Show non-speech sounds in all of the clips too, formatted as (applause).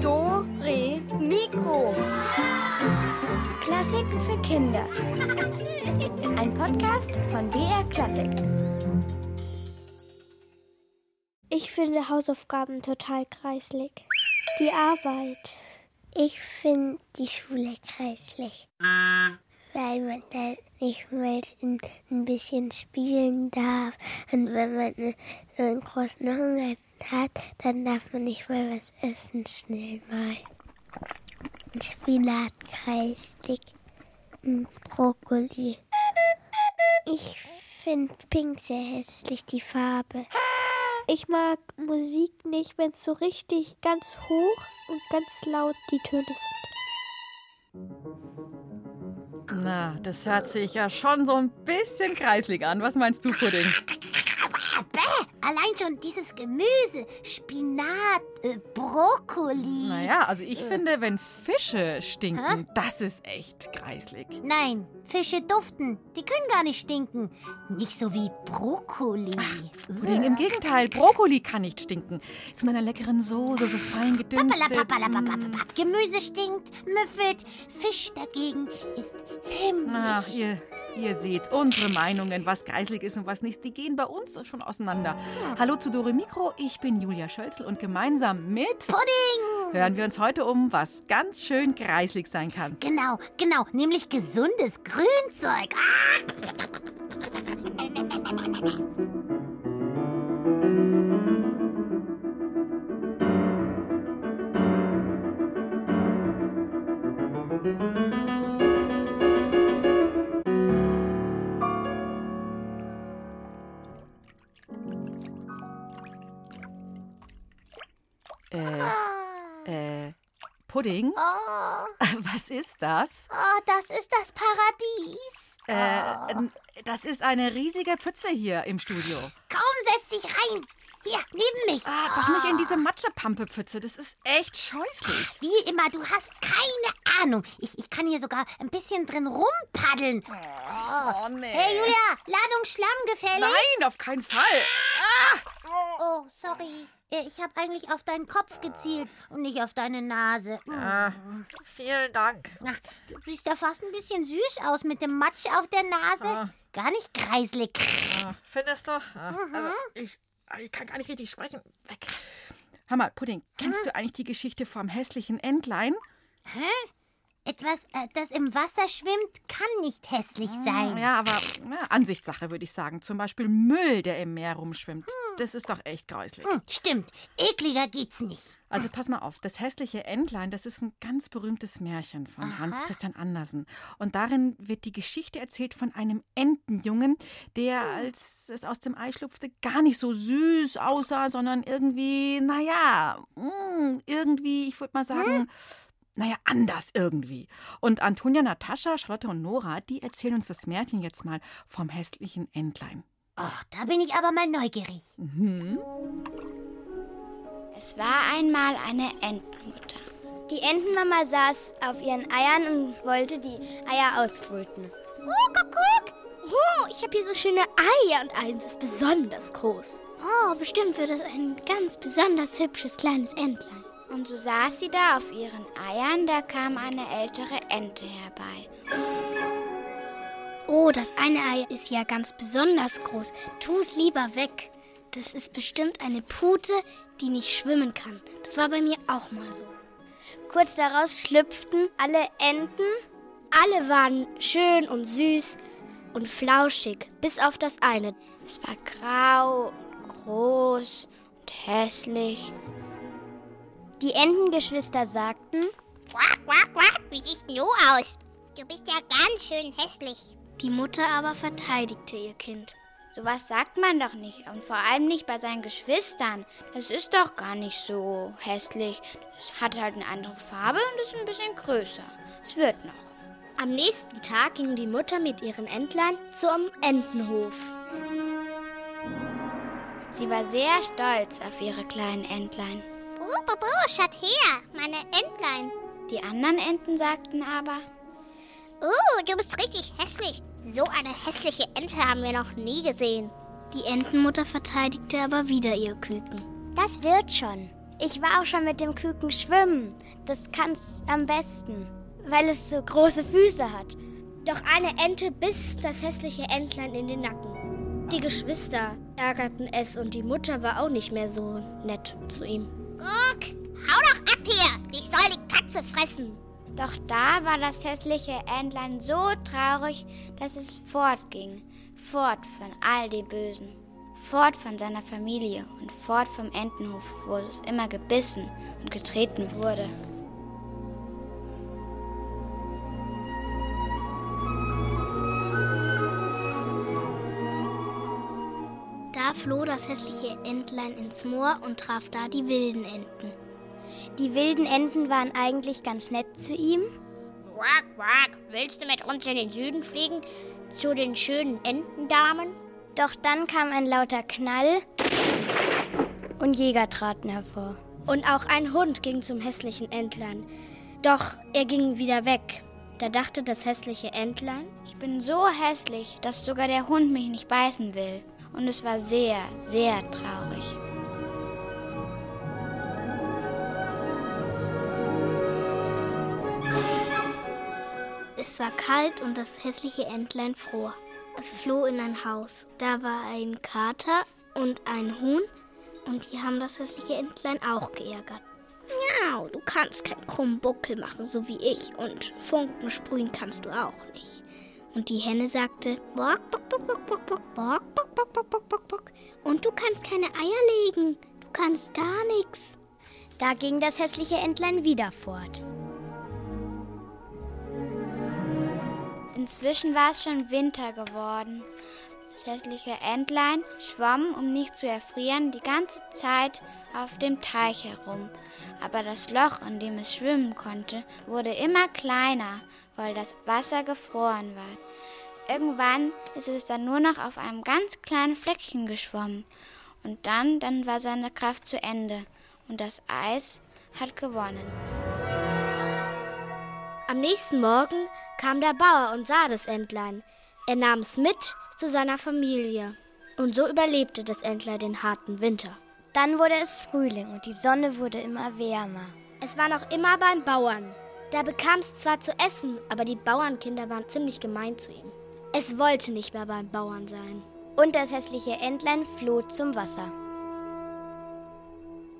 Do, Re, Mikro. Klassiken für Kinder. Ein Podcast von BR Klassik. Ich finde Hausaufgaben total kreislig. Die Arbeit. Ich finde die Schule kreislig. Weil man da nicht mal ein bisschen spielen darf. Und wenn man so einen großen Hunger hat, dann darf man nicht mal was essen, schnell mal. Ein Spinat kreislig. Ein Brokkoli. Ich finde pink sehr hässlich, die Farbe. Ich mag Musik nicht, wenn es so richtig ganz hoch und ganz laut die Töne sind. Na, das hört sich ja schon so ein bisschen kreislig an. Was meinst du, Pudding? Bäh, allein schon dieses Gemüse, Spinat, äh, Brokkoli. Naja, also ich finde, wenn Fische stinken, das ist echt kreislig. Nein, Fische duften. Die können gar nicht stinken. Nicht so wie Brokkoli. Pudding, im Gegenteil, Brokkoli kann nicht stinken. Ist mit einer leckeren Soße, so fein gedünstet. Gemüse stinkt, müffelt. Fisch dagegen ist himmlisch. Ach, ihr, ihr seht, unsere Meinungen, was kreislig ist und was nicht, die gehen bei uns schon auseinander. Hallo zu Dore Mikro, ich bin Julia Schölzel und gemeinsam mit Pudding! Hören wir uns heute um, was ganz schön kreislig sein kann. Genau, genau, nämlich gesundes Grünzeug. Ah! Pudding? Oh, (laughs) Was ist das? oh, das ist das Paradies. Äh, n- das ist eine riesige Pfütze hier im Studio. Komm, setz dich rein. Hier, neben mich. Ah, doch nicht in diese Matschepampe-Pfütze. Das ist echt scheußlich. Wie immer, du hast keine Ahnung. Ich, ich kann hier sogar ein bisschen drin rumpaddeln. Oh, nee. Hey, Julia, Ladung Schlamm gefällig? Nein, auf keinen Fall. Oh, sorry. Äh, Ich habe eigentlich auf deinen Kopf gezielt und nicht auf deine Nase. Hm. Ah, vielen Dank. Ach, du siehst da fast ein bisschen süß aus mit dem Matsch auf der Nase. Gar nicht kreislig. Ah, Findest du? Ah, also ich, ich kann gar nicht richtig sprechen. Mal, Pudding, kennst du eigentlich die Geschichte vom hässlichen Entlein? Etwas, äh, das im Wasser schwimmt, kann nicht hässlich sein. Ja, aber na, Ansichtssache würde ich sagen. Zum Beispiel Müll, der im Meer rumschwimmt. Das ist doch echt grauslich. Hm, stimmt, ekliger geht's nicht. Also pass mal auf, das hässliche Entlein, das ist ein ganz berühmtes Märchen von Hans Christian Andersen. Und darin wird die Geschichte erzählt von einem Entenjungen, der, als es aus dem Ei schlüpfte, gar nicht so süß aussah, sondern irgendwie, naja, irgendwie, ich würde mal sagen, naja, anders irgendwie. Und Antonia, Natascha, Charlotte und Nora, die erzählen uns das Märchen jetzt mal vom hässlichen Entlein. Oh, da bin ich aber mal neugierig. Es war einmal eine Entenmutter. Die Entenmama saß auf ihren Eiern und wollte die Eier ausbrüten. Oh, guck, guck. Oh, ich habe hier so schöne Eier und eins ist besonders groß. Oh, bestimmt wird das ein ganz besonders hübsches kleines Entlein. Und so saß sie da auf ihren Eiern, da kam eine ältere Ente herbei. Oh, das eine Ei ist ja ganz besonders groß. Tu es lieber weg. Das ist bestimmt eine Pute, die nicht schwimmen kann. Das war bei mir auch mal so. Kurz daraus schlüpften alle Enten. Alle waren schön und süß und flauschig, bis auf das eine. Es war grau groß und hässlich. Die Entengeschwister sagten, Quack, quack, quack. Wie siehst du aus? Du bist ja ganz schön hässlich. Die Mutter aber verteidigte ihr Kind. Sowas sagt man doch nicht. Und vor allem nicht bei seinen Geschwistern. Das ist doch gar nicht so hässlich. Das hat halt eine andere Farbe und ist ein bisschen größer. Es wird noch. Am nächsten Tag ging die Mutter mit ihren Entlein zum Entenhof. Sie war sehr stolz auf ihre kleinen Entlein. Buh, buh, schaut her, meine Entlein. Die anderen Enten sagten aber, Oh, du bist richtig hässlich. So eine hässliche Ente haben wir noch nie gesehen. Die Entenmutter verteidigte aber wieder ihr Küken. Das wird schon. Ich war auch schon mit dem Küken schwimmen. Das kann's am besten, weil es so große Füße hat. Doch eine Ente biss das hässliche Entlein in den Nacken. Die Geschwister ärgerten es und die Mutter war auch nicht mehr so nett zu ihm. Guck, hau doch ab hier. Dich soll die Katze fressen. Doch da war das hässliche Entlein so traurig, dass es fortging. Fort von all dem Bösen. Fort von seiner Familie und fort vom Entenhof, wo es immer gebissen und getreten wurde. Da floh das hässliche Entlein ins Moor und traf da die wilden Enten. Die wilden Enten waren eigentlich ganz nett zu ihm. Quack, quack, willst du mit uns in den Süden fliegen? Zu den schönen Entendamen? Doch dann kam ein lauter Knall und Jäger traten hervor. Und auch ein Hund ging zum hässlichen Entlein. Doch er ging wieder weg. Da dachte das hässliche Entlein, Ich bin so hässlich, dass sogar der Hund mich nicht beißen will. Und es war sehr, sehr traurig. es war kalt und das hässliche Entlein fror. Es floh in ein Haus. Da war ein Kater und ein Huhn und die haben das hässliche Entlein auch geärgert. Ja, du kannst keinen krummen Buckel machen, so wie ich. Und Funken sprühen kannst du auch nicht. Und die Henne sagte, bock, bock, bock, bock, bock, bock, bock, bock, bock, bock, bock, bock, bock. Und du kannst keine Eier legen. Du kannst gar nichts. Da ging das hässliche Entlein wieder fort. Inzwischen war es schon Winter geworden. Das hässliche Entlein schwamm, um nicht zu erfrieren, die ganze Zeit auf dem Teich herum. Aber das Loch, in dem es schwimmen konnte, wurde immer kleiner, weil das Wasser gefroren war. Irgendwann ist es dann nur noch auf einem ganz kleinen Fleckchen geschwommen. Und dann, dann war seine Kraft zu Ende. Und das Eis hat gewonnen. Am nächsten Morgen kam der Bauer und sah das Entlein. Er nahm es mit zu seiner Familie. Und so überlebte das Entlein den harten Winter. Dann wurde es Frühling und die Sonne wurde immer wärmer. Es war noch immer beim Bauern. Da bekam es zwar zu essen, aber die Bauernkinder waren ziemlich gemein zu ihm. Es wollte nicht mehr beim Bauern sein. Und das hässliche Entlein floh zum Wasser.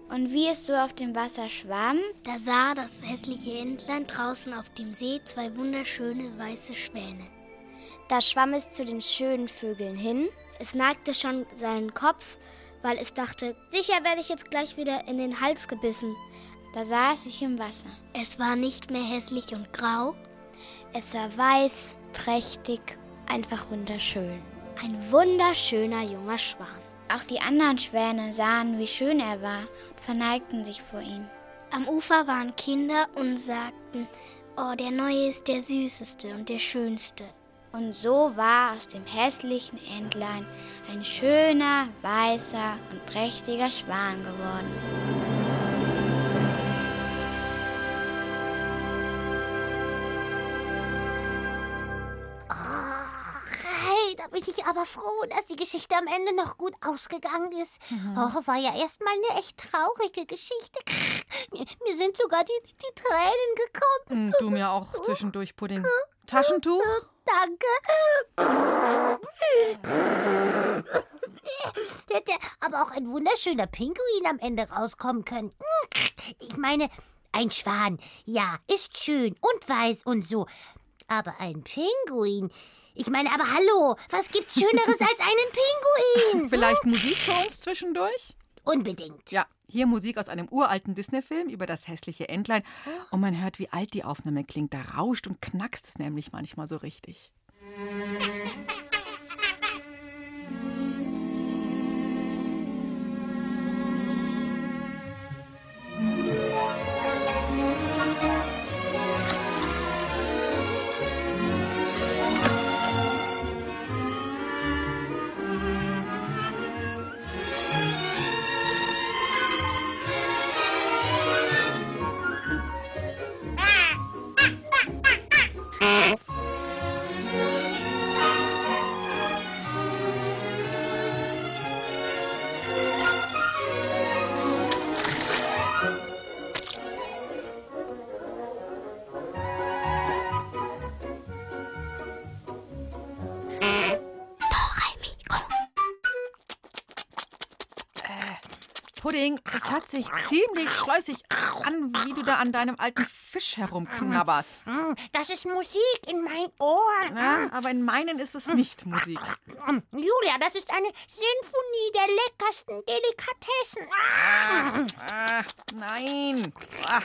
Und wie es so auf dem Wasser schwamm, Da sah das hässliche Entlein draußen auf dem See zwei wunderschöne weiße Schwäne. Da schwamm es zu den schönen Vögeln hin. Es neigte schon seinen Kopf, weil es dachte, sicher werde ich jetzt gleich wieder in den Hals gebissen. Da sah es sich im Wasser. Es war nicht mehr hässlich und grau, Es war weiß, prächtig, einfach wunderschön. ein wunderschöner junger Schwan. Auch die anderen Schwäne sahen, wie schön er war und verneigten sich vor ihm. Am Ufer waren Kinder und sagten, oh, der Neue ist der Süßeste und der Schönste. Und so war aus dem hässlichen Entlein ein schöner, weißer und prächtiger Schwan geworden. Da bin ich aber froh, dass die Geschichte am Ende noch gut ausgegangen ist. Oh, war ja erstmal eine echt traurige Geschichte. Mir, mir sind sogar die, die Tränen gekommen. Mm, Du mir auch zwischendurch, Pudding. Taschentuch? Danke. Hätte aber auch ein wunderschöner Pinguin am Ende rauskommen können. Ich meine, ein Schwan, ja, ist schön und weiß und so. Aber ein Pinguin. Ich meine, aber hallo, was gibt's Schöneres als einen Pinguin? (laughs) Vielleicht Musik für uns zwischendurch? Unbedingt. Ja, hier Musik aus einem uralten Disney-Film über das hässliche Entlein. Und man hört, wie alt die Aufnahme klingt. Da rauscht und knackst es nämlich manchmal so richtig. Sich ziemlich schleusig an, wie du da an deinem alten Fisch herumknabberst. Hm, das ist Musik in meinen Ohren. Ja, aber in meinen ist es nicht Musik. Julia, das ist eine Sinfonie der leckersten Delikatessen. Ah. Nein. Ach,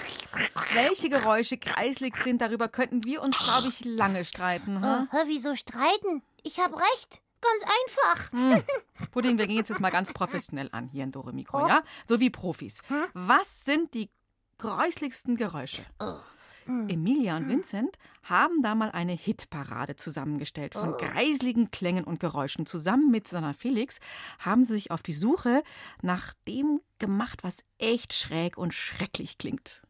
welche Geräusche kreislig sind, darüber könnten wir uns, glaube ich, lange streiten. Hm? Oh, wieso streiten? Ich habe recht. Ganz einfach. Hm. Pudding, wir gehen jetzt mal ganz professionell an hier in Dore Mikro, ja? So wie Profis. Was sind die gräuslichsten Geräusche? Emilia und Vincent haben da mal eine Hitparade zusammengestellt von greisligen Klängen und Geräuschen. Zusammen mit Sanna Felix haben sie sich auf die Suche nach dem gemacht, was echt schräg und schrecklich klingt.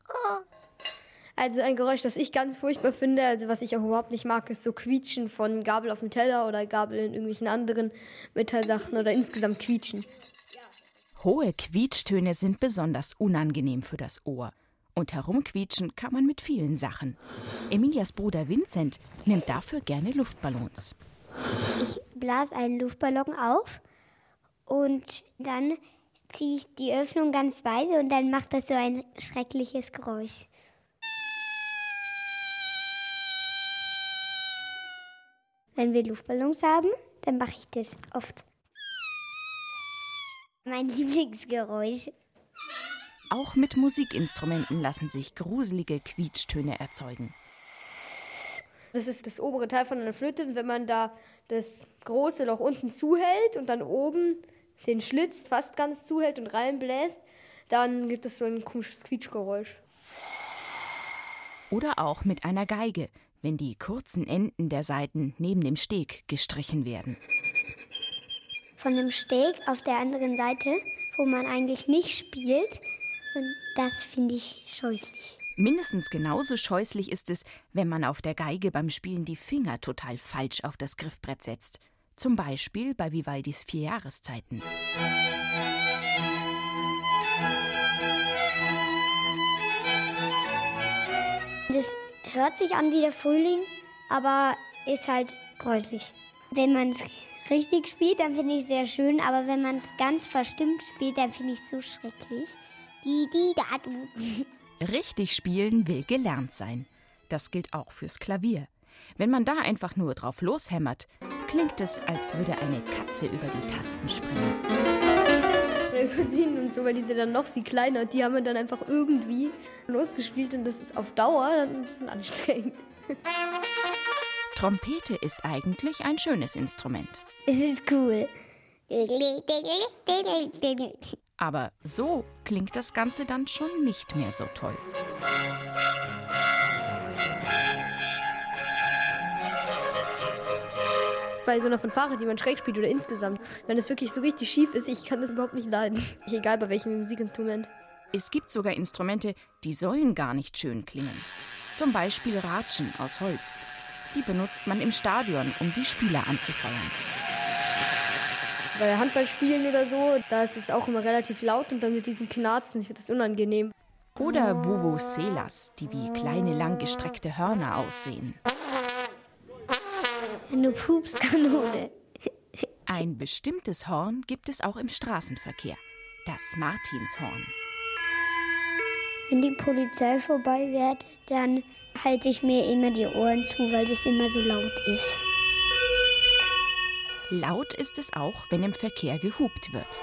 Also ein Geräusch, das ich ganz furchtbar finde, also was ich auch überhaupt nicht mag, ist so Quietschen von Gabel auf dem Teller oder Gabel in irgendwelchen anderen Metallsachen oder insgesamt Quietschen. Hohe Quietschtöne sind besonders unangenehm für das Ohr. Und herumquietschen kann man mit vielen Sachen. Emilias Bruder Vincent nimmt dafür gerne Luftballons. Ich blase einen Luftballon auf und dann ziehe ich die Öffnung ganz weit und dann macht das so ein schreckliches Geräusch. Wenn wir Luftballons haben, dann mache ich das oft. Mein Lieblingsgeräusch. Auch mit Musikinstrumenten lassen sich gruselige Quietschtöne erzeugen. Das ist das obere Teil von einer Flöte. Und wenn man da das große Loch unten zuhält und dann oben den Schlitz fast ganz zuhält und reinbläst, dann gibt es so ein komisches Quietschgeräusch. Oder auch mit einer Geige, wenn die kurzen Enden der Saiten neben dem Steg gestrichen werden. Von dem Steg auf der anderen Seite, wo man eigentlich nicht spielt. Und das finde ich scheußlich. Mindestens genauso scheußlich ist es, wenn man auf der Geige beim Spielen die Finger total falsch auf das Griffbrett setzt. Zum Beispiel bei Vivaldis Vier Jahreszeiten. Das hört sich an wie der Frühling, aber ist halt gräuslich. Wenn man es richtig spielt, dann finde ich es sehr schön, aber wenn man es ganz verstimmt spielt, dann finde ich es so schrecklich. Die, die, da, du. (laughs) Richtig spielen will gelernt sein. Das gilt auch fürs Klavier. Wenn man da einfach nur drauf loshämmert, klingt es, als würde eine Katze über die Tasten springen. Meine Cousinen und so, weil die sind dann noch viel kleiner, die haben dann einfach irgendwie losgespielt und das ist auf Dauer dann anstrengend. Trompete ist eigentlich ein schönes Instrument. Es ist cool. Aber so klingt das Ganze dann schon nicht mehr so toll. Bei so einer Fanfare, die man schräg spielt oder insgesamt, wenn es wirklich so richtig schief ist, ich kann das überhaupt nicht leiden. Egal bei welchem Musikinstrument. Es gibt sogar Instrumente, die sollen gar nicht schön klingen. Zum Beispiel Ratschen aus Holz. Die benutzt man im Stadion, um die Spieler anzufeuern. Bei Handballspielen oder so, da ist es auch immer relativ laut und dann mit diesen Knarzen, ich finde das unangenehm. Oder Vuvuzelas, die wie kleine langgestreckte Hörner aussehen. Eine Pupskanone. Ein bestimmtes Horn gibt es auch im Straßenverkehr. Das Martinshorn. Wenn die Polizei vorbei wird, dann halte ich mir immer die Ohren zu, weil das immer so laut ist. Laut ist es auch, wenn im Verkehr gehupt wird.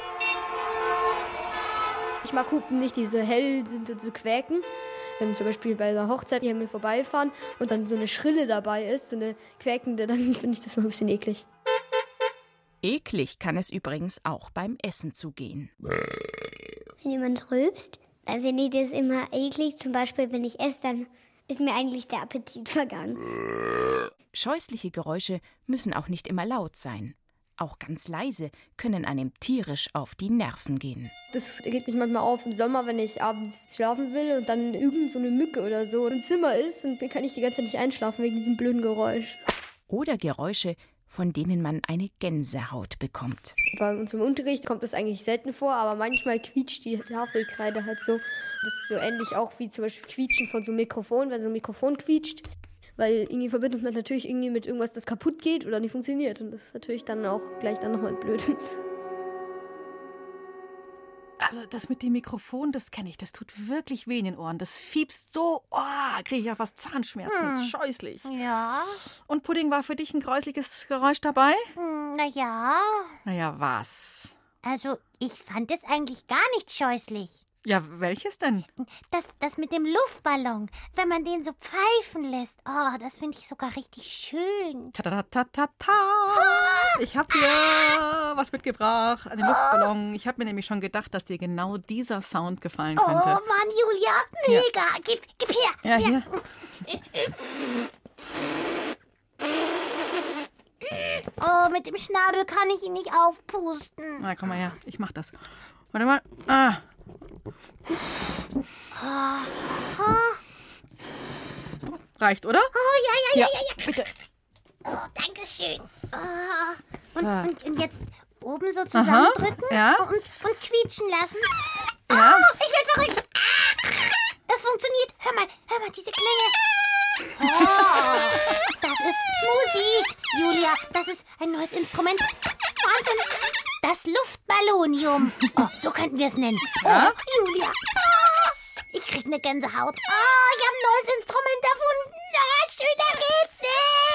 Ich mag Hupen nicht, die so hell sind und so quäken. Wenn zum Beispiel bei einer Hochzeit hier mir vorbeifahren und dann so eine Schrille dabei ist, so eine quäkende, dann (laughs) finde ich das mal ein bisschen eklig. Eklig kann es übrigens auch beim Essen zugehen. Wenn jemand rülpst, dann finde ich das immer eklig. Zum Beispiel, wenn ich esse, dann ist mir eigentlich der Appetit vergangen. Scheußliche Geräusche müssen auch nicht immer laut sein. Auch ganz leise können einem tierisch auf die Nerven gehen. Das regt mich manchmal auf im Sommer, wenn ich abends schlafen will und dann irgend so eine Mücke oder so im Zimmer ist und dann kann ich die ganze Zeit nicht einschlafen wegen diesem blöden Geräusch. Oder Geräusche, von denen man eine Gänsehaut bekommt. Bei uns im Unterricht kommt das eigentlich selten vor, aber manchmal quietscht die Tafelkreide halt so. Das ist so ähnlich auch wie zum Beispiel Quietschen von so einem Mikrofon, wenn so ein Mikrofon quietscht. Weil irgendwie verbindet man natürlich irgendwie mit irgendwas, das kaputt geht oder nicht funktioniert. Und das ist natürlich dann auch gleich dann nochmal blöd. Also das mit dem Mikrofon, das kenne ich. Das tut wirklich weh in den Ohren. Das fiebst so, oh, kriege ich ja fast Zahnschmerzen. Das ist scheußlich. Ja, Und Pudding war für dich ein gräusliches Geräusch dabei? hm, na ja. Naja, was? Also, ich fand es eigentlich gar nicht scheußlich. Ja, welches denn? Das, das mit dem Luftballon, wenn man den so pfeifen lässt. Oh, das finde ich sogar richtig schön. Ta-ta-ta-ta-ta. Ich habe dir was mitgebracht, einen Luftballon. Ich habe mir nämlich schon gedacht, dass dir genau dieser Sound gefallen Oh könnte. Mann, Julia, mega. Gib, gib her. Ja, gib her. hier. Oh, mit dem Schnabel kann ich ihn nicht aufpusten. Na, komm mal her. Ich mach das. Warte mal. Ah. Reicht, oder? Oh, ja, ja, ja, ja, ja. Bitte. Oh, danke schön. So. und, und, und jetzt oben so zusammendrücken ja. und, und quietschen lassen. Ja. Oh, ich werde verrückt. Es funktioniert. Hör mal, hör mal, diese Klänge. Oh, das ist Musik. Julia, das ist ein neues Instrument. Wahnsinn. Das Luftballonium. (laughs) Oh, so könnten wir es nennen. Ja? Oh, Julia. Ah, ich krieg eine Gänsehaut. Oh, ich habe ein neues Instrument erfunden. Ah, schöner geht's nicht.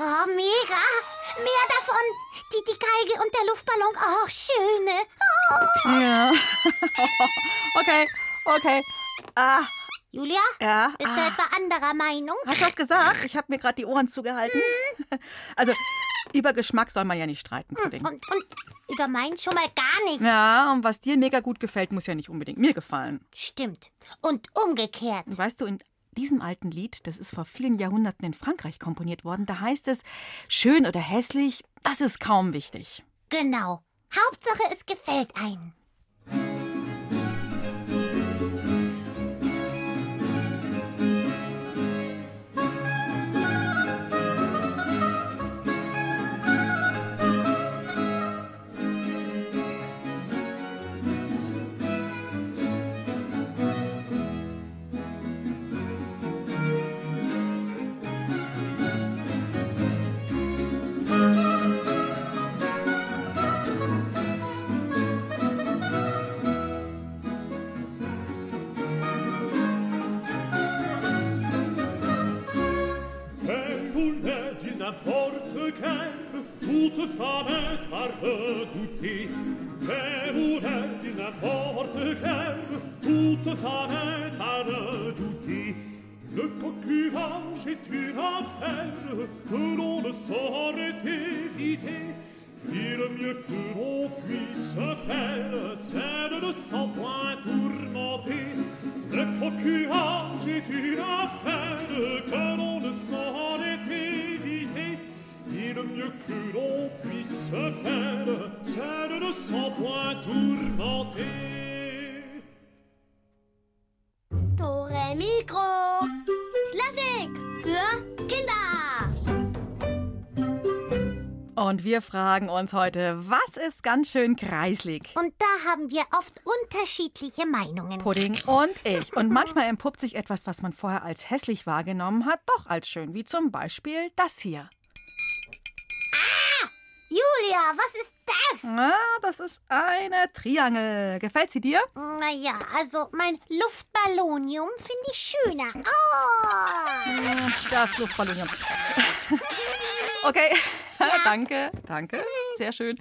Oh, mega. Mehr davon. Die, die Geige und der Luftballon. Oh, schöne. Oh. Ja. (laughs) okay, okay. Ah, Julia, ja. bist du ah. etwa anderer Meinung? Hast du was gesagt? Ich habe mir gerade die Ohren zugehalten. Also, über Geschmack soll man ja nicht streiten, Pudding. Und, und über meinen schon mal gar nicht. Ja, und was dir mega gut gefällt, muss ja nicht unbedingt mir gefallen. Stimmt. Und umgekehrt. Weißt du, in diesem alten Lied, das ist vor vielen Jahrhunderten in Frankreich komponiert worden, da heißt es, schön oder hässlich, das ist kaum wichtig. Genau. Hauptsache, es gefällt einem. N'importe quel, toute femme est à redouter. Un boulet du n'importe quel, toute femme est à redouter. Le concurrence est une affaire que l'on ne saurait éviter. Et le mieux que l'on puisse faire, c'est de ne s'en point tourmenter. Le concurrence est une affaire que l'on ne saurait. Et le mieux que l'on puisse faire, c'est de ne s'en point tourmenter. Tore Mikro. Klassik für Kinder. Und wir fragen uns heute, was ist ganz schön kreislig? Und da haben wir oft unterschiedliche Meinungen. Pudding und ich. Und manchmal entpuppt sich etwas, was man vorher als hässlich wahrgenommen hat, doch als schön, wie zum Beispiel das hier. Julia, was ist das? Ah, das ist eine Triangel. Gefällt sie dir? Naja, also mein Luftballonium finde ich schöner. Oh! Das Luftballonium. (laughs) Okay, (laughs) danke, danke, sehr schön.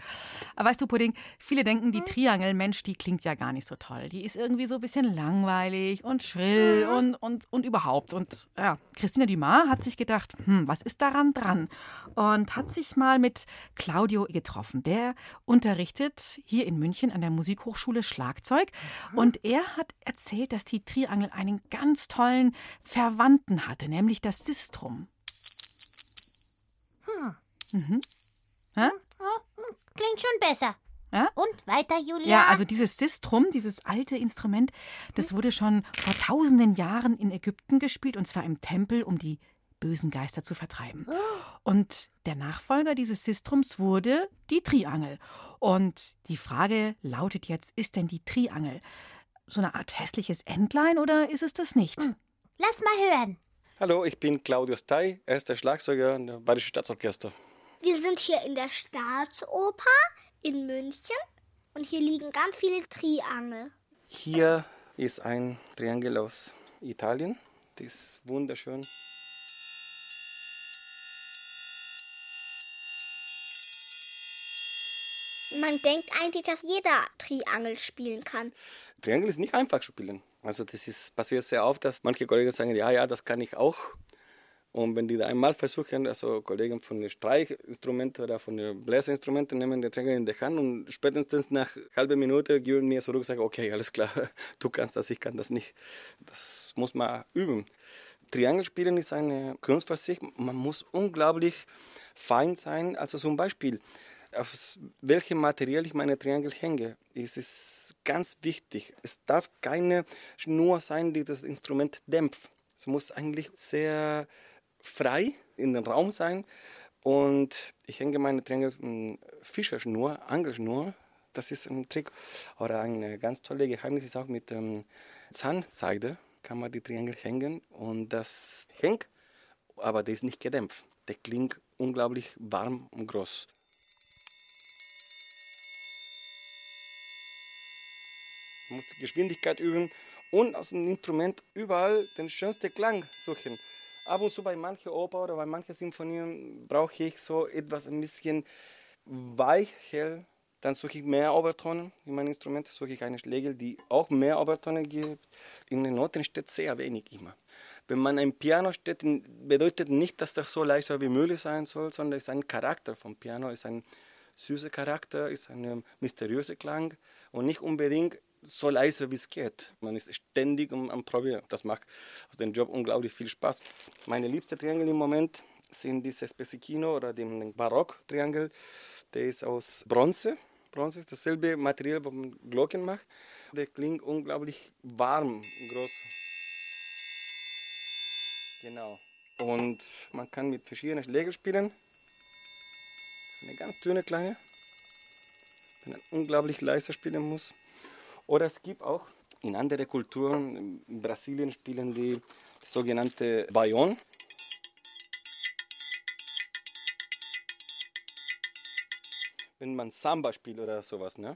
Aber weißt du, Pudding, viele denken, die Triangel, Mensch, die klingt ja gar nicht so toll. Die ist irgendwie so ein bisschen langweilig und schrill und, und, und überhaupt. Und ja, Christina Dumas hat sich gedacht, hm, was ist daran dran? Und hat sich mal mit Claudio getroffen. Der unterrichtet hier in München an der Musikhochschule Schlagzeug. Und er hat erzählt, dass die Triangel einen ganz tollen Verwandten hatte, nämlich das Sistrum. Mhm. Ja? Klingt schon besser. Ja? Und weiter, Julia? Ja, also dieses Sistrum, dieses alte Instrument, das wurde schon vor tausenden Jahren in Ägypten gespielt und zwar im Tempel, um die bösen Geister zu vertreiben. Und der Nachfolger dieses Sistrums wurde die Triangel. Und die Frage lautet jetzt, ist denn die Triangel so eine Art hässliches Entlein oder ist es das nicht? Lass mal hören. Hallo, ich bin Claudius Tay, erster Schlagzeuger im Bayerischen Staatsorchester. Wir sind hier in der Staatsoper in München und hier liegen ganz viele Triangel. Hier ist ein Triangel aus Italien. Das ist wunderschön. Man denkt eigentlich, dass jeder Triangel spielen kann. Triangel ist nicht einfach zu spielen. Also das ist, passiert sehr oft, dass manche Kollegen sagen, ja, ja, das kann ich auch. Und wenn die da einmal versuchen, also Kollegen von den Streichinstrumenten oder von den Bläserinstrumenten nehmen den Triangel in die Hand und spätestens nach halber Minute geben mir zurück und sagen, okay, alles klar, (laughs) du kannst das, ich kann das nicht. Das muss man üben. Triangel spielen ist eine Kunst für sich. Man muss unglaublich fein sein. Also zum Beispiel, auf welchem Material ich meine Triangel hänge, ist es ganz wichtig. Es darf keine Schnur sein, die das Instrument dämpft. Es muss eigentlich sehr frei in den Raum sein. Und ich hänge meine in Fischerschnur, Angelschnur. Das ist ein Trick. Oder ein ganz tolles Geheimnis ist auch mit ähm, Zahnseide kann man die Triangel hängen und das hängt, aber der ist nicht gedämpft. Der klingt unglaublich warm und groß. Man muss die Geschwindigkeit üben und aus dem Instrument überall den schönsten Klang suchen. Ab und zu bei manchen Oper oder bei manchen Sinfonien brauche ich so etwas ein bisschen weicher. Dann suche ich mehr Obertonen in meinem Instrument, suche ich eine Schlägel, die auch mehr Obertonen gibt. In den Noten steht sehr wenig immer. Wenn man ein Piano steht, bedeutet nicht, dass das so leise wie möglich sein soll, sondern es ist ein Charakter vom Piano, es ist ein süßer Charakter, ist ein mysteriöser Klang und nicht unbedingt so leise wie es geht. Man ist ständig am, am Probieren. Das macht aus dem Job unglaublich viel Spaß. Meine liebsten Triangel im Moment sind dieses Pesichino oder den Barock-Triangel. Der ist aus Bronze. Bronze ist dasselbe Material, wo man Glocken macht. Der klingt unglaublich warm und groß. Genau. Und man kann mit verschiedenen Schlägen spielen. Eine ganz dünne Klange. Wenn man unglaublich leise spielen muss. Oder es gibt auch in anderen Kulturen, in Brasilien spielen die sogenannte Bayon. Wenn man Samba spielt oder sowas, ne?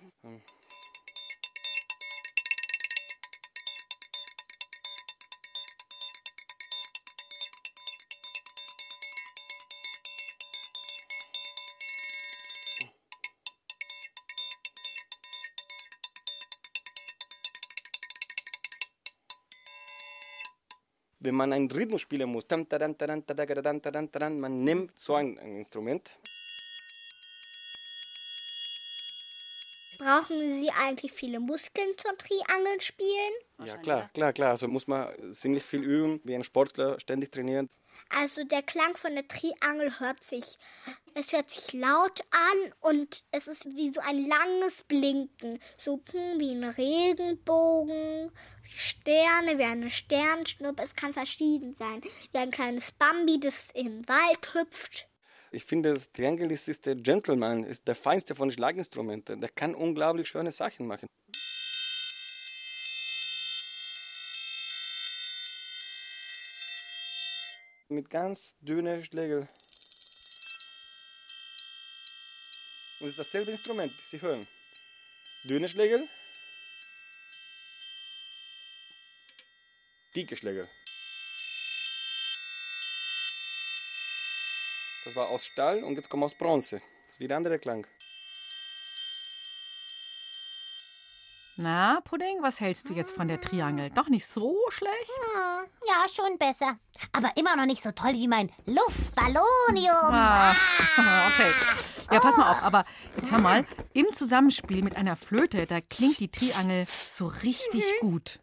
Wenn man einen Rhythmus spielen muss, man nimmt so ein, ein Instrument. Brauchen Sie eigentlich viele Muskeln zum Triangeln spielen? Ja, klar, klar, klar. Also muss man ziemlich viel üben, wie ein Sportler ständig trainieren. Also der Klang von der Triangel hört sich, es hört sich laut an und es ist wie so ein langes Blinken, so wie ein Regenbogen, Sterne, wie eine Sternschnuppe, es kann verschieden sein, wie ein kleines Bambi, das im Wald hüpft. Ich finde, das Triangel ist, der Gentleman, ist der feinste von Schlaginstrumenten. Der kann unglaublich schöne Sachen machen. Mit ganz dünnen Schlägeln. Und es ist dasselbe Instrument, wie Sie hören. Dünne Schlägel, dicke Schlägel. Das war aus Stahl und jetzt kommt aus Bronze. Das ist wieder ein anderer Klang. Na, Pudding, was hältst du jetzt von der Triangel? Doch nicht so schlecht? Hm, ja, schon besser. Aber immer noch nicht so toll wie mein Luftballonium. Ah, (laughs) okay. Ja, pass mal auf, aber jetzt hör mal, im Zusammenspiel mit einer Flöte, da klingt die Triangel so richtig gut.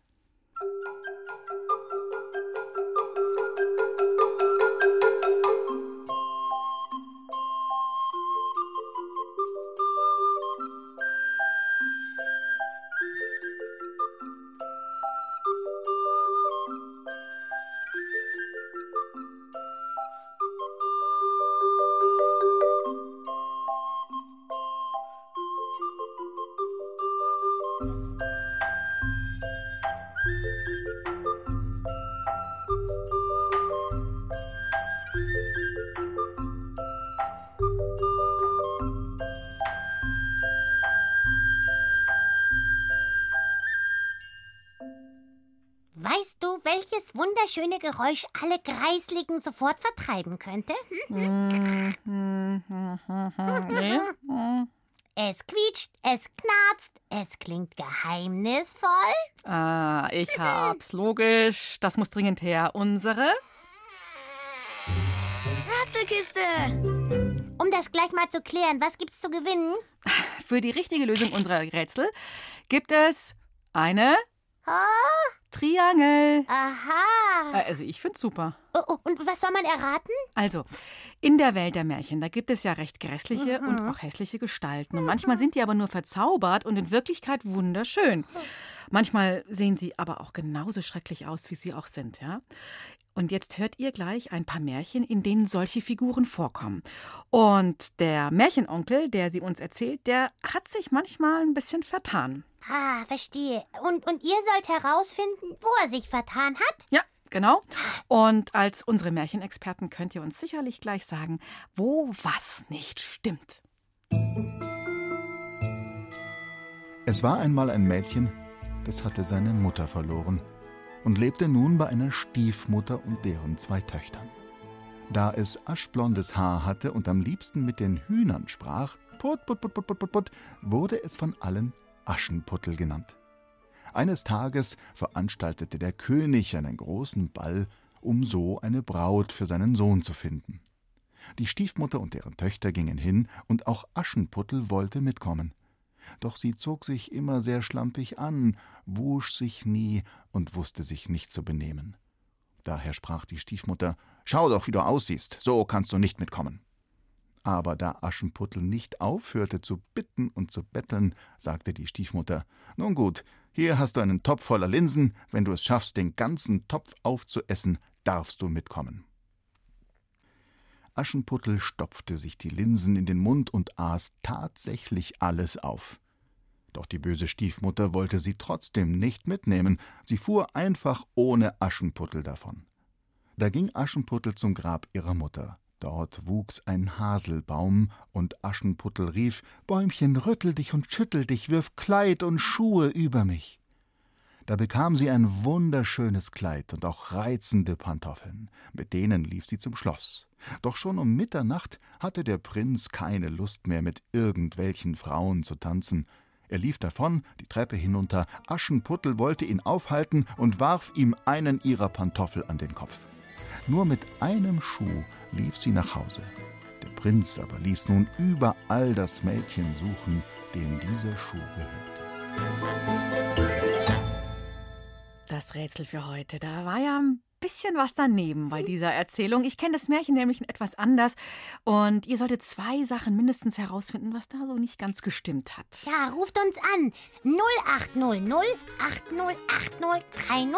Geräusch alle Kreisligen sofort vertreiben könnte? Nee. Es quietscht, es knarzt, es klingt geheimnisvoll. Ah, ich hab's. Logisch. Das muss dringend her. Unsere? Rätselkiste! Um das gleich mal zu klären, was gibt's zu gewinnen? Für die richtige Lösung unserer Rätsel gibt es eine Oh, Triangel. aha. Äh, Also ich find's super. Oh, oh, und was soll man erraten? Also, in der Welt der Märchen, da gibt es ja recht grässliche und auch hässliche Gestalten. Und manchmal sind die aber nur verzaubert und in Wirklichkeit wunderschön. Manchmal sehen sie aber auch genauso schrecklich aus, wie sie auch sind, ja? Und jetzt hört ihr gleich ein paar Märchen, in denen solche Figuren vorkommen. Und der Märchenonkel, der sie uns erzählt, der hat sich manchmal ein bisschen vertan. Ah, verstehe. Und, und ihr sollt herausfinden, wo er sich vertan hat? Ja, genau. Und als unsere Märchenexperten könnt ihr uns sicherlich gleich sagen, wo was nicht stimmt. Es war einmal ein Mädchen, das hatte seine Mutter verloren und lebte nun bei einer Stiefmutter und deren zwei Töchtern. Da es aschblondes Haar hatte und am liebsten mit den Hühnern sprach, put, put, put, put, put, put, put, wurde es von allen Aschenputtel genannt. Eines Tages veranstaltete der König einen großen Ball, um so eine Braut für seinen Sohn zu finden. Die Stiefmutter und deren Töchter gingen hin, und auch Aschenputtel wollte mitkommen. Doch sie zog sich immer sehr schlampig an, wusch sich nie und wusste sich nicht zu benehmen. Daher sprach die Stiefmutter Schau doch, wie du aussiehst, so kannst du nicht mitkommen. Aber da Aschenputtel nicht aufhörte zu bitten und zu betteln, sagte die Stiefmutter Nun gut, hier hast du einen Topf voller Linsen, wenn du es schaffst, den ganzen Topf aufzuessen, darfst du mitkommen. Aschenputtel stopfte sich die Linsen in den Mund und aß tatsächlich alles auf. Doch die böse Stiefmutter wollte sie trotzdem nicht mitnehmen, sie fuhr einfach ohne Aschenputtel davon. Da ging Aschenputtel zum Grab ihrer Mutter. Dort wuchs ein Haselbaum, und Aschenputtel rief Bäumchen, rüttel dich und schüttel dich, wirf Kleid und Schuhe über mich. Da bekam sie ein wunderschönes Kleid und auch reizende Pantoffeln. Mit denen lief sie zum Schloss. Doch schon um Mitternacht hatte der Prinz keine Lust mehr, mit irgendwelchen Frauen zu tanzen. Er lief davon, die Treppe hinunter, Aschenputtel wollte ihn aufhalten und warf ihm einen ihrer Pantoffel an den Kopf. Nur mit einem Schuh lief sie nach Hause. Der Prinz aber ließ nun überall das Mädchen suchen, dem dieser Schuh gehörte. Das Rätsel für heute. Da war ja ein bisschen was daneben bei dieser Erzählung. Ich kenne das Märchen nämlich etwas anders. Und ihr solltet zwei Sachen mindestens herausfinden, was da so nicht ganz gestimmt hat. Ja, ruft uns an. 0800 8080 303.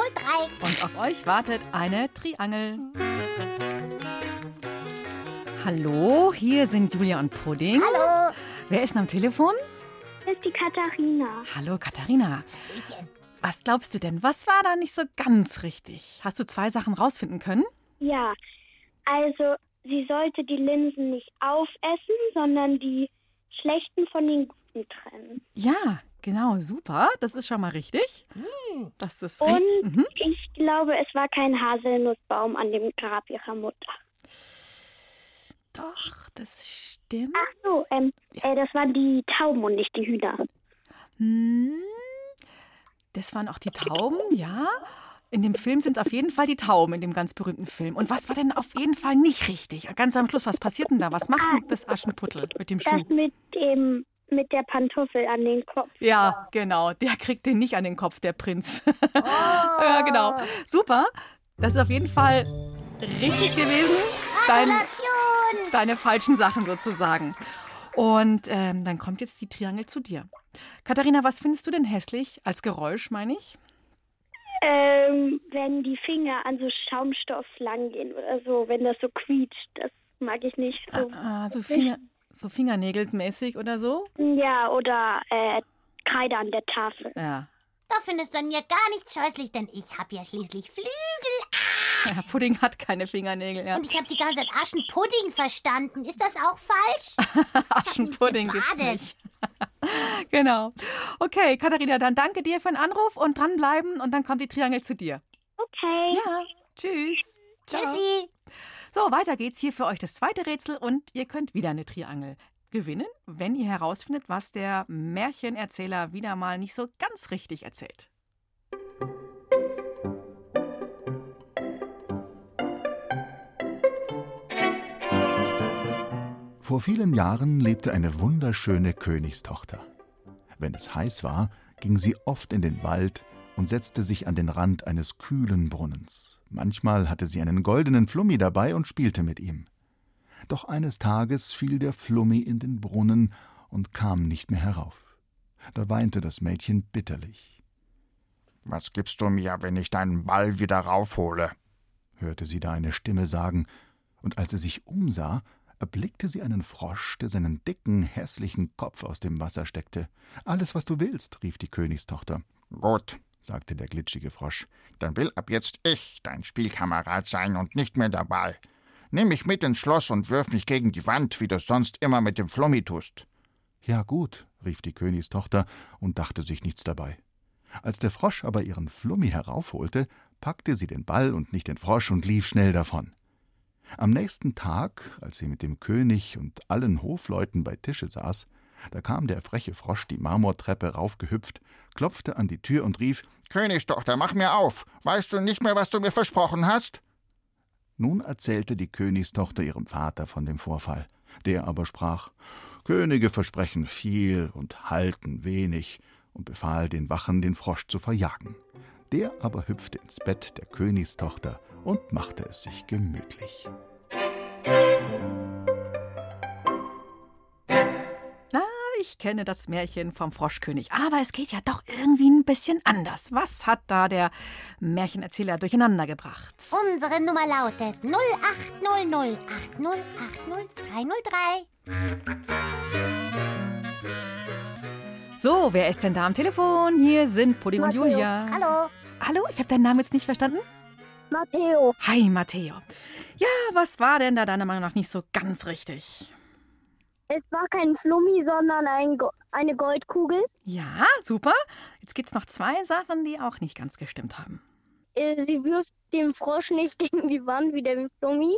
Und auf euch wartet eine Triangel. Hallo, hier sind Julia und Pudding. Hallo. Wer ist denn am Telefon? Das ist die Katharina. Hallo, Katharina. Was glaubst du denn? Was war da nicht so ganz richtig? Hast du zwei Sachen rausfinden können? Ja, also sie sollte die Linsen nicht aufessen, sondern die schlechten von den guten trennen. Ja, genau, super. Das ist schon mal richtig. Das ist Und recht- Mhm. ich glaube, es war kein Haselnussbaum an dem Grab ihrer Mutter. Doch, das stimmt. Ach so, ähm, äh, das waren die Tauben und nicht die Hühner. Hm, das waren auch die (laughs) Tauben, ja. In dem Film sind es auf jeden Fall die Tauben, in dem ganz berühmten Film. Und was war denn auf jeden Fall nicht richtig? Ganz am Schluss, was passiert denn da? Was macht denn das Aschenputtel mit dem Schuh? Das mit dem mit der Pantoffel an den Kopf. Ja, genau. Der kriegt den nicht an den Kopf, der Prinz. (laughs) ja, genau. Super. Das ist auf jeden Fall richtig gewesen. Dein, deine falschen Sachen sozusagen. Und ähm, dann kommt jetzt die Triangel zu dir. Katharina, was findest du denn hässlich? Als Geräusch, meine ich? Ähm, wenn die Finger an so Schaumstoff langgehen oder so, wenn das so quietscht, das mag ich nicht. So. Ah, so, Finger, so Fingernägelmäßig oder so? Ja, oder äh, Kreide an der Tafel. Ja. Da findest du an mir gar nicht scheußlich, denn ich habe ja schließlich Flügel. (laughs) ja. Pudding hat keine Fingernägel, ja. Und ich habe die ganze Zeit Aschenpudding verstanden. Ist das auch falsch? (laughs) Aschenpudding gibt's nicht. (laughs) genau. Okay, Katharina, dann danke dir für den Anruf und dranbleiben und dann kommt die Triangel zu dir. Okay. Ja, tschüss. Tschüssi. So, weiter geht's hier für euch das zweite Rätsel und ihr könnt wieder eine Triangel gewinnen, wenn ihr herausfindet, was der Märchenerzähler wieder mal nicht so ganz richtig erzählt. Vor vielen Jahren lebte eine wunderschöne Königstochter. Wenn es heiß war, ging sie oft in den Wald und setzte sich an den Rand eines kühlen Brunnens. Manchmal hatte sie einen goldenen Flummi dabei und spielte mit ihm. Doch eines Tages fiel der Flummi in den Brunnen und kam nicht mehr herauf. Da weinte das Mädchen bitterlich. Was gibst du mir, wenn ich deinen Ball wieder raufhole? hörte sie da eine Stimme sagen, und als sie sich umsah, erblickte sie einen Frosch, der seinen dicken, hässlichen Kopf aus dem Wasser steckte. Alles, was du willst, rief die Königstochter. Gut, sagte der glitschige Frosch. Dann will ab jetzt ich dein Spielkamerad sein und nicht mehr der Ball. Nimm mich mit ins Schloss und wirf mich gegen die Wand, wie du sonst immer mit dem Flummi tust. Ja gut, rief die Königstochter und dachte sich nichts dabei. Als der Frosch aber ihren Flummi heraufholte, packte sie den Ball und nicht den Frosch und lief schnell davon. Am nächsten Tag, als sie mit dem König und allen Hofleuten bei Tische saß, da kam der freche Frosch die Marmortreppe raufgehüpft, klopfte an die Tür und rief Königstochter, mach mir auf. Weißt du nicht mehr, was du mir versprochen hast? Nun erzählte die Königstochter ihrem Vater von dem Vorfall. Der aber sprach Könige versprechen viel und halten wenig und befahl den Wachen, den Frosch zu verjagen. Der aber hüpfte ins Bett der Königstochter und machte es sich gemütlich. Na, ich kenne das Märchen vom Froschkönig, aber es geht ja doch irgendwie ein bisschen anders. Was hat da der Märchenerzähler durcheinander gebracht? Unsere Nummer lautet 0800 So, wer ist denn da am Telefon? Hier sind Pudding und Julia. Hallo. Hallo, ich habe deinen Namen jetzt nicht verstanden. Matteo. Hi, Matteo. Ja, was war denn da deiner Meinung nach nicht so ganz richtig? Es war kein Flummi, sondern ein eine Goldkugel. Ja, super. Jetzt gibt es noch zwei Sachen, die auch nicht ganz gestimmt haben. Äh, Sie wirft den Frosch nicht (laughs) gegen die Wand wie der Flummi.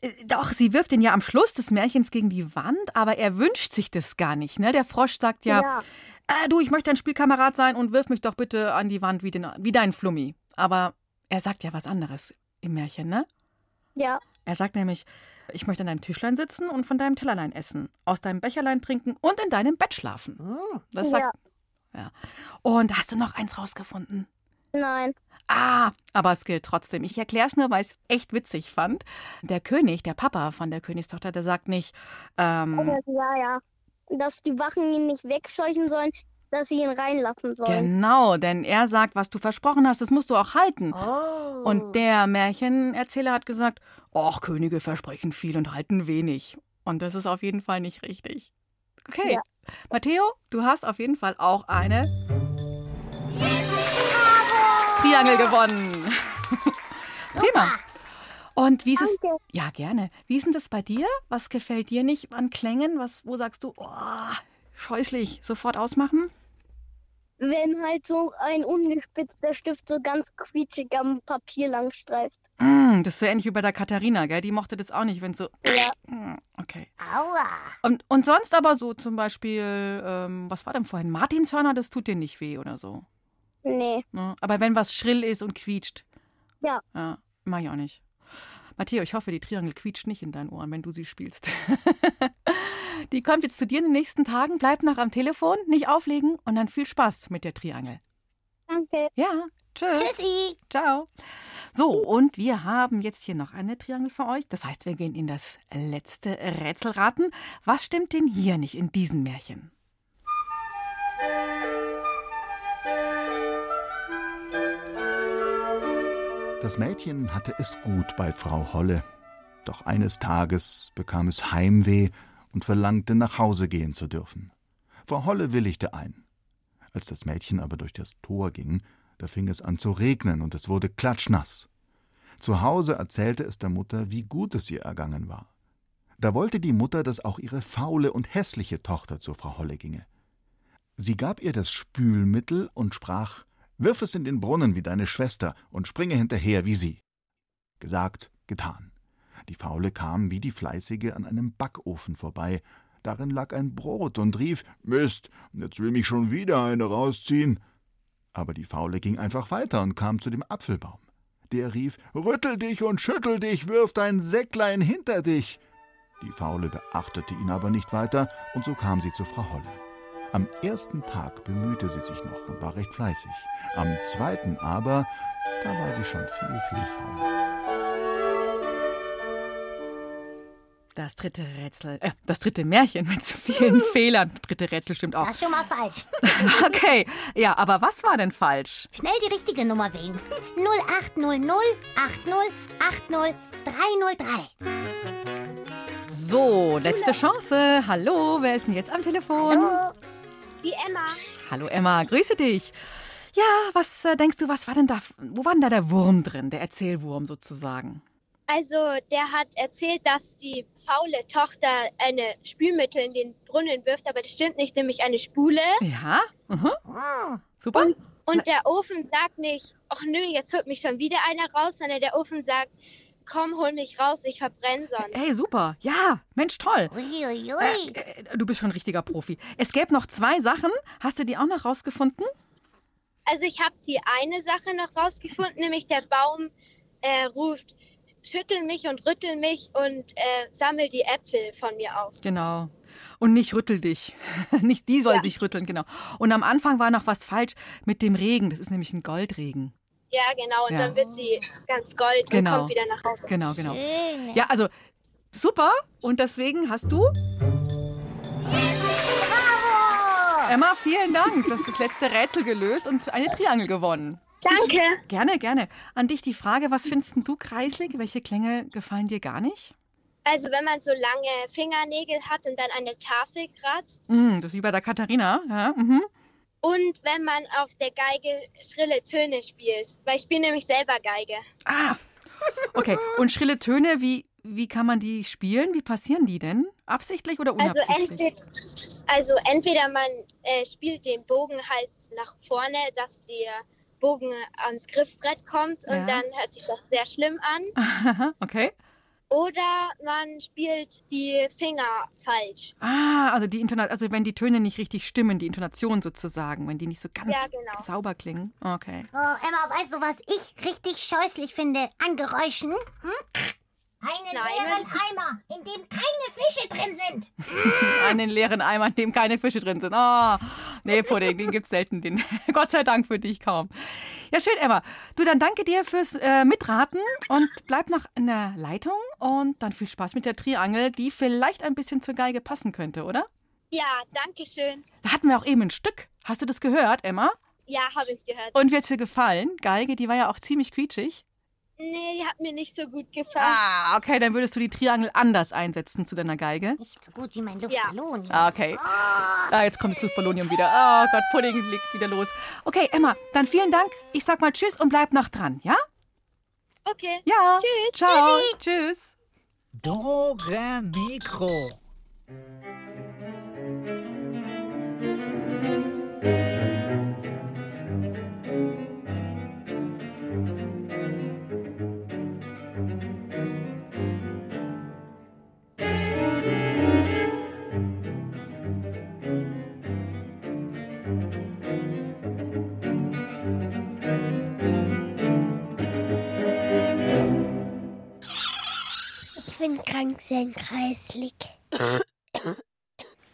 Äh, Doch, sie wirft ihn ja am Schluss des Märchens gegen die Wand, aber er wünscht sich das gar nicht. Ne? Der Frosch sagt ja, Ja. Äh, du, ich möchte dein Spielkamerad sein und wirf mich doch bitte an die Wand wie, den, wie dein Flummi. Aber er sagt ja was anderes im Märchen, ne? Ja. Er sagt nämlich, ich möchte an deinem Tischlein sitzen und von deinem Tellerlein essen, aus deinem Becherlein trinken und in deinem Bett schlafen. Das sagt, ja. Und hast du noch eins rausgefunden? Nein. Ah, aber es gilt trotzdem. Ich erkläre es nur, weil ich es echt witzig fand. Der König, der Papa von der Königstochter, der sagt nicht, ähm, Ja, ja. Dass die Wachen ihn nicht wegscheuchen sollen, dass sie ihn reinlassen sollen. genau, denn er sagt, was du versprochen hast, das musst du auch halten. Oh. Und der Märchenerzähler hat gesagt, ach, Könige versprechen viel und halten wenig. Und das ist auf jeden Fall nicht richtig. Okay, Ja. Matteo, du hast auf jeden Fall auch eine Triangel gewonnen. Prima. Und wie ist es? Ja, gerne. Wie ist denn das bei dir? Was gefällt dir nicht an Klängen? Was, wo sagst du, oh, scheußlich, sofort ausmachen? Wenn halt so ein ungespitzter Stift so ganz quietschig am Papier lang streift. Mm, das ist so ähnlich wie bei der Katharina, gell? Die mochte das auch nicht, wenn so. Ja. Mm, Okay. Aua. Und, und sonst aber so zum Beispiel, ähm, was war denn vorhin? Martinshörner, das tut dir nicht weh oder so. Nee. Ne? Aber wenn was schrill ist und quietscht. Ja. Ja, mach ich auch nicht. Matteo, ich hoffe, die Triangel quietscht nicht in deinen Ohren, wenn du sie spielst. (laughs) die kommt jetzt zu dir in den nächsten Tagen. Bleib noch am Telefon, nicht auflegen und dann viel Spaß mit der Triangel. Danke. Ja, tschüss. Tschüssi. Ciao. So, und wir haben jetzt hier noch eine Triangel für euch. Das heißt, wir gehen in das letzte Rätselraten. Was stimmt denn hier nicht in diesem Märchen? Das Mädchen hatte es gut bei Frau Holle. Doch eines Tages bekam es Heimweh und verlangte, nach Hause gehen zu dürfen. Frau Holle willigte ein. Als das Mädchen aber durch das Tor ging, da fing es an zu regnen und es wurde klatschnass. Zu Hause erzählte es der Mutter, wie gut es ihr ergangen war. Da wollte die Mutter, dass auch ihre faule und hässliche Tochter zu Frau Holle ginge. Sie gab ihr das Spülmittel und sprach Wirf es in den Brunnen wie deine Schwester und springe hinterher wie sie. Gesagt, getan. Die Faule kam wie die Fleißige an einem Backofen vorbei. Darin lag ein Brot und rief: Mist, jetzt will mich schon wieder eine rausziehen. Aber die Faule ging einfach weiter und kam zu dem Apfelbaum. Der rief: Rüttel dich und schüttel dich, wirf dein Säcklein hinter dich. Die Faule beachtete ihn aber nicht weiter, und so kam sie zu Frau Holle. Am ersten Tag bemühte sie sich noch und war recht fleißig. Am zweiten aber, da war sie schon viel, viel faul. Das dritte Rätsel, äh, das dritte Märchen mit so vielen (laughs) Fehlern. Dritte Rätsel stimmt auch. Das ist schon mal falsch. (laughs) okay, ja, aber was war denn falsch? Schnell die richtige Nummer wählen. 0800 80 80 303. So, letzte Chance. Hallo, wer ist denn jetzt am Telefon? Hallo. Die Emma. Hallo Emma, grüße dich. Ja, was äh, denkst du, was war denn da, wo war denn da der Wurm drin, der Erzählwurm sozusagen? Also, der hat erzählt, dass die faule Tochter eine Spülmittel in den Brunnen wirft, aber das stimmt nicht, nämlich eine Spule. Ja, mhm. super. Und, und der Ofen sagt nicht, ach nö, jetzt holt mich schon wieder einer raus, sondern der Ofen sagt, komm, hol mich raus, ich verbrenne sonst. Hey, super. Ja, Mensch, toll. Ui. Äh, äh, du bist schon ein richtiger Profi. Es gäbe noch zwei Sachen. Hast du die auch noch rausgefunden? Also ich habe die eine Sache noch rausgefunden, nämlich der Baum äh, ruft, schüttel mich und rüttel mich und äh, sammel die Äpfel von mir auf. Genau. Und nicht rüttel dich. (laughs) nicht die soll Ja. sich rütteln, genau. Und am Anfang war noch was falsch mit dem Regen. Das ist nämlich ein Goldregen. Ja, genau. Und Ja. dann wird sie ganz gold Genau. und kommt wieder nach Hause. Genau, genau. Schön. Ja, also super. Und deswegen hast du, Bravo! Emma, vielen Dank. Du hast das letzte Rätsel gelöst und eine Triangel gewonnen. Danke. Gerne, gerne. An dich die Frage, was findest du kreislig? Welche Klänge gefallen dir gar nicht? Also wenn man so lange Fingernägel hat und dann eine Tafel kratzt Mm, das ist wie bei der Katharina. Ja, mhm. und wenn man auf der Geige schrille Töne spielt. Weil ich spiele nämlich selber Geige. Ah, okay. Und schrille Töne, wie, wie kann man die spielen? Wie passieren die denn? Absichtlich oder Also, unabsichtlich? entweder, also entweder man äh, spielt den Bogen halt nach vorne, dass der Bogen ans Griffbrett kommt und Ja. dann hört sich das sehr schlimm an. (laughs) okay. Oder man spielt die Finger falsch. Ah, also die Intona also wenn die Töne nicht richtig stimmen, die Intonation sozusagen, wenn die nicht so ganz Ja, genau. sauber klingen. Okay. Oh, Emma, weißt du, was ich richtig scheußlich finde an Geräuschen? Hm? Einen Nein, leeren Eimer, in dem keine Fische drin sind. (laughs) An den leeren Eimer, in dem keine Fische drin sind. Oh, nee, Pudding, den gibt's selten. Den, (laughs) Gott sei Dank für dich kaum. Ja, schön, Emma. Du, dann danke dir fürs äh, Mitraten und bleib noch in der Leitung und dann viel Spaß mit der Triangel, die vielleicht ein bisschen zur Geige passen könnte, oder? Ja, danke schön. Da hatten wir auch eben ein Stück. Hast du das gehört, Emma? Ja, habe ich gehört. Und wie hat's dir gefallen? Geige, die war ja auch ziemlich quietschig. Nee, die hat mir nicht so gut gefallen. Ah, okay, dann würdest du die Triangel anders einsetzen zu deiner Geige. Nicht so gut wie mein Luftballon. Ah, okay. Ah, jetzt kommt das Luftballonium wieder. Oh Gott, Pudding legt wieder los. Okay, Emma, dann vielen Dank. Ich sag mal Tschüss und bleib noch dran, ja? Okay. Ja. Tschüss. Ciao. Tschüss. Dore Mikro. Sein kreislig.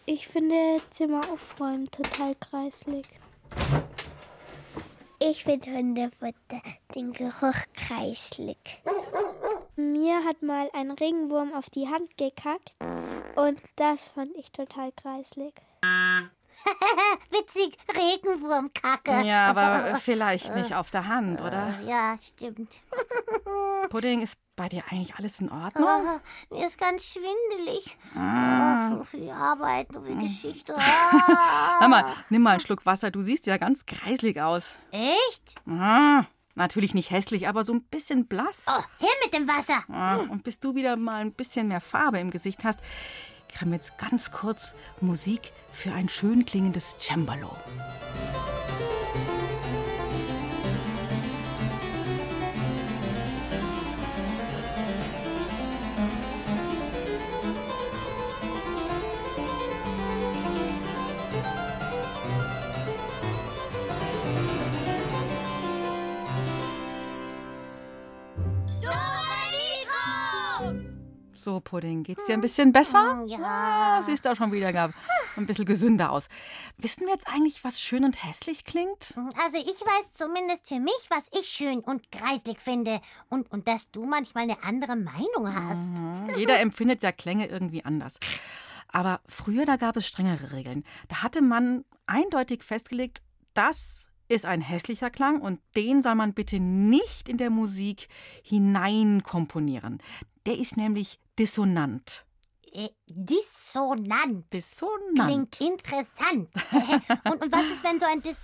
Ich finde Zimmer aufräumen total kreislig. Ich finde Hundefutter den Geruch kreislig. Mir hat mal ein Regenwurm auf die Hand gekackt und das fand ich total kreislig. (laughs) Witzig, Regenwurmkacke. Ja, aber (laughs) vielleicht nicht auf der Hand, oder? Ja, stimmt. (laughs) Pudding, ist bei dir eigentlich alles in Ordnung? Oh, mir ist ganz schwindelig. Ah. Oh, so viel Arbeit, so viel Geschichte. Ah. Hör mal, nimm mal einen Schluck Wasser. Du siehst ja ganz kreislig aus. Echt? Ah, natürlich nicht hässlich, aber so ein bisschen blass. Oh, her mit dem Wasser. Ah, und bis du wieder mal ein bisschen mehr Farbe im Gesicht hast, wir jetzt ganz kurz Musik für ein schön klingendes Cembalo. So, Pudding, geht's dir ein bisschen besser? Ja. Ah, siehst auch schon wieder ein bisschen gesünder aus. Wissen wir jetzt eigentlich, was schön und hässlich klingt? Also ich weiß zumindest für mich, was ich schön und greislich finde. Und, und dass du manchmal eine andere Meinung hast. Mhm. Jeder empfindet ja Klänge irgendwie anders. Aber früher, da gab es strengere Regeln. Da hatte man eindeutig festgelegt, das ist ein hässlicher Klang und den soll man bitte nicht in der Musik hineinkomponieren. Der ist nämlich dissonant. Äh, dissonant. Dissonant. Klingt interessant. (laughs) und, und was ist, wenn so ein Dis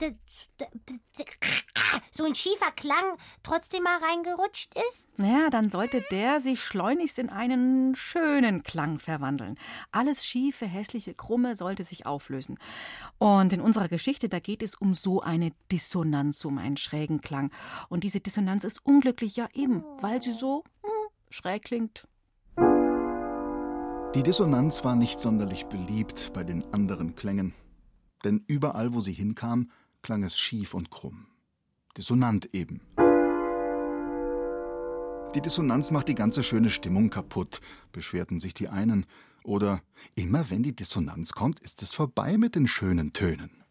so ein schiefer Klang trotzdem mal reingerutscht ist? Ja, dann sollte der sich schleunigst in einen schönen Klang verwandeln. Alles schiefe, hässliche, krumme sollte sich auflösen. Und in unserer Geschichte, da geht es um so eine Dissonanz, um einen schrägen Klang. Und diese Dissonanz ist unglücklich, ja eben, weil sie so hm, schräg klingt. Die Dissonanz war nicht sonderlich beliebt bei den anderen Klängen, denn überall, wo sie hinkam, klang es schief und krumm. Dissonant eben. Die Dissonanz macht die ganze schöne Stimmung kaputt, beschwerten sich die einen. Oder immer wenn die Dissonanz kommt, ist es vorbei mit den schönen Tönen.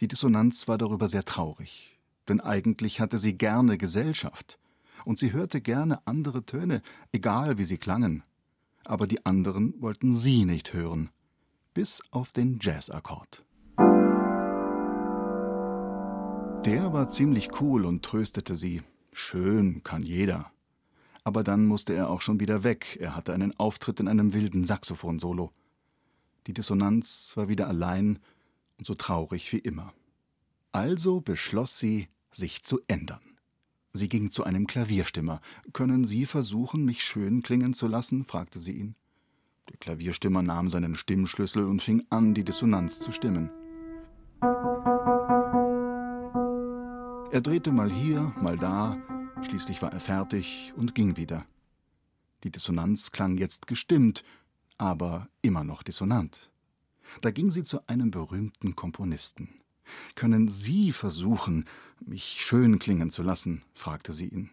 Die Dissonanz war darüber sehr traurig, denn eigentlich hatte sie gerne Gesellschaft. Und sie hörte gerne andere Töne, egal wie sie klangen, aber die anderen wollten sie nicht hören, bis auf den Jazzakkord. Der war ziemlich cool und tröstete sie. Schön kann jeder. Aber dann musste er auch schon wieder weg. Er hatte einen Auftritt in einem wilden Saxophon-Solo. Die Dissonanz war wieder allein und so traurig wie immer. Also beschloss sie, sich zu ändern. Sie ging zu einem Klavierstimmer. Können Sie versuchen, mich schön klingen zu lassen? fragte sie ihn. Der Klavierstimmer nahm seinen Stimmschlüssel und fing an, die Dissonanz zu stimmen. Er drehte mal hier, mal da, schließlich war er fertig und ging wieder. Die Dissonanz klang jetzt gestimmt, aber immer noch dissonant. Da ging sie zu einem berühmten Komponisten. Können Sie versuchen, mich schön klingen zu lassen? fragte sie ihn.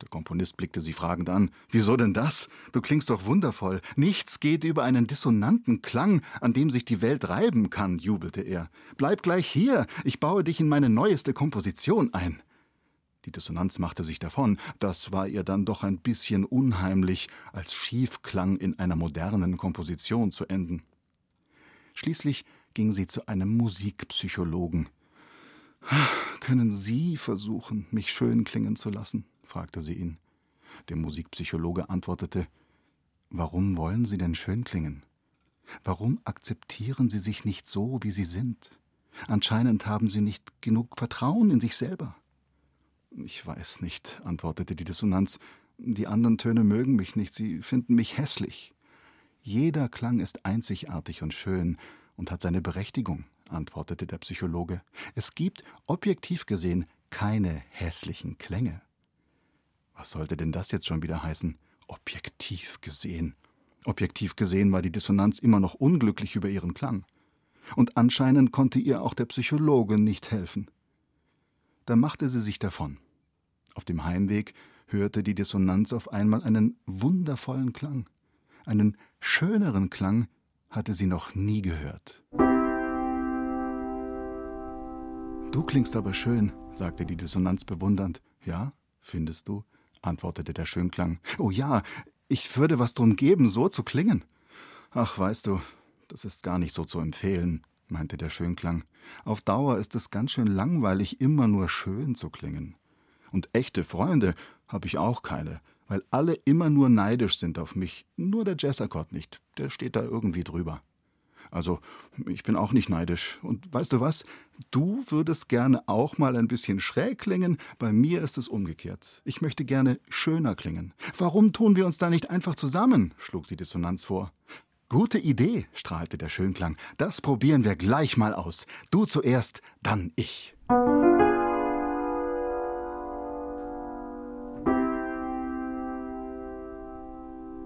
Der Komponist blickte sie fragend an. Wieso denn das? Du klingst doch wundervoll. Nichts geht über einen dissonanten Klang, an dem sich die Welt reiben kann, jubelte er. Bleib gleich hier, ich baue dich in meine neueste Komposition ein. Die Dissonanz machte sich davon, das war ihr dann doch ein bisschen unheimlich, als Schiefklang in einer modernen Komposition zu enden. Schließlich ging sie zu einem Musikpsychologen. Können Sie versuchen, mich schön klingen zu lassen? fragte sie ihn. Der Musikpsychologe antwortete Warum wollen Sie denn schön klingen? Warum akzeptieren Sie sich nicht so, wie Sie sind? Anscheinend haben Sie nicht genug Vertrauen in sich selber. Ich weiß nicht, antwortete die Dissonanz. Die anderen Töne mögen mich nicht, sie finden mich hässlich. Jeder Klang ist einzigartig und schön und hat seine Berechtigung, antwortete der Psychologe. Es gibt, objektiv gesehen, keine hässlichen Klänge. Was sollte denn das jetzt schon wieder heißen? Objektiv gesehen. Objektiv gesehen war die Dissonanz immer noch unglücklich über ihren Klang. Und anscheinend konnte ihr auch der Psychologe nicht helfen. Da machte sie sich davon. Auf dem Heimweg hörte die Dissonanz auf einmal einen wundervollen Klang. Einen schöneren Klang hatte sie noch nie gehört. Du klingst aber schön, sagte die Dissonanz bewundernd. Ja, findest du? antwortete der Schönklang. Oh ja, ich würde was drum geben, so zu klingen. Ach, weißt du, das ist gar nicht so zu empfehlen, meinte der Schönklang. Auf Dauer ist es ganz schön langweilig, immer nur schön zu klingen. Und echte Freunde habe ich auch keine, weil alle immer nur neidisch sind auf mich. Nur der Jazzakkord nicht, der steht da irgendwie drüber. Also, ich bin auch nicht neidisch. Und weißt du was? Du würdest gerne auch mal ein bisschen schräg klingen. Bei mir ist es umgekehrt. Ich möchte gerne schöner klingen. Warum tun wir uns da nicht einfach zusammen? schlug die Dissonanz vor. Gute Idee, strahlte der Schönklang. Das probieren wir gleich mal aus. Du zuerst, dann ich.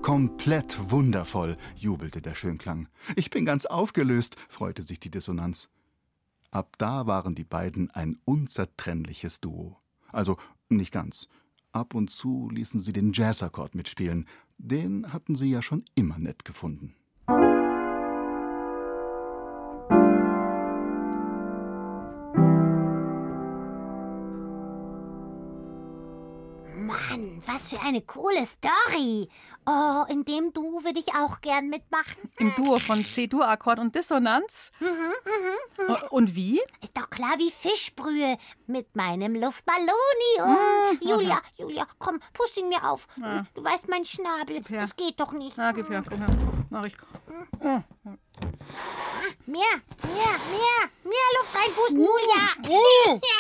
Komplett wundervoll, jubelte der Schönklang. Ich bin ganz aufgelöst, freute sich die Dissonanz. Ab da waren die beiden ein unzertrennliches Duo. Also nicht ganz. Ab und zu ließen sie den Jazzakkord mitspielen. den hatten sie ja schon immer nett gefunden. Was für eine coole Story. Oh, in dem Duo würde ich auch gern mitmachen. Im Duo von C-Dur-Akkord und Dissonanz. Mhm, mhm, mhm. Und wie? Ist doch klar wie Fischbrühe. Mit meinem Luftballonium. Mhm. Julia, Julia, komm, pust ihn mir auf. Ja. Du weißt, mein Schnabel. Das geht doch nicht. Na, gib her, komm her. Mach ich. Oh. Mehr, mehr, mehr, mehr Luft reinpusten, Julia. Oh. (laughs)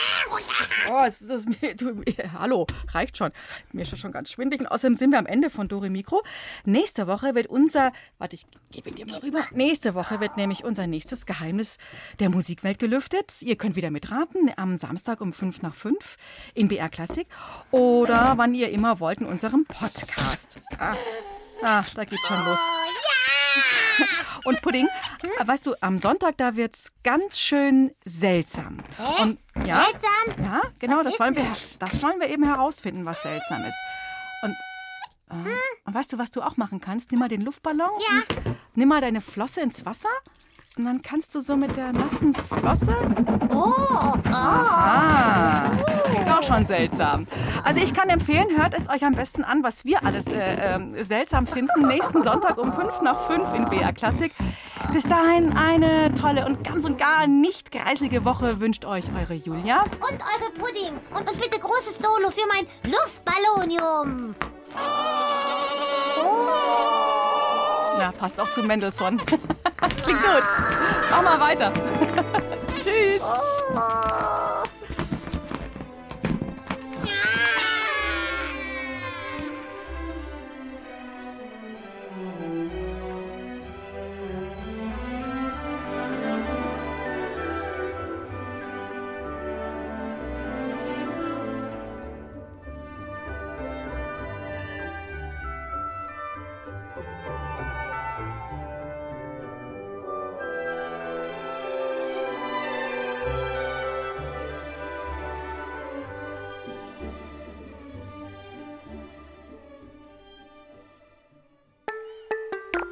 Oh, es ist das, du, hallo, reicht schon. Mir ist schon ganz schwindelig. Und außerdem sind wir am Ende von Dore Mikro. Nächste Woche wird unser, warte, ich gebe ihn dir mal rüber. Nächste Woche wird nämlich unser nächstes Geheimnis der Musikwelt gelüftet. Ihr könnt wieder mitraten am Samstag um 5 nach 5 in BR Klassik oder wann ihr immer wollt in unserem Podcast. Ah, ah da geht's schon los. Und Pudding, äh, weißt du, am Sonntag, da wird's ganz schön seltsam. Hä? Und ja, Seltsam? ja, genau, das wollen wir, das? wollen wir eben herausfinden, was seltsam ist. Und, äh, und weißt du, was du auch machen kannst? Nimm mal den Luftballon, Ja. und nimm mal deine Flosse ins Wasser und dann kannst du so mit der nassen Flosse. Oh, Ah, klingt auch schon seltsam. Also ich kann empfehlen, hört es euch am besten an, was wir alles äh, ähm, seltsam finden. Nächsten Sonntag um 5 nach 5 in BR Klassik. Bis dahin eine tolle und ganz und gar nicht greiselige Woche wünscht euch eure Julia. Und eure Pudding. Und, und bitte großes Solo für mein Luftballonium. Na, passt auch zu Mendelssohn. (laughs) Klingt gut. Mach mal weiter. (laughs) Tschüss.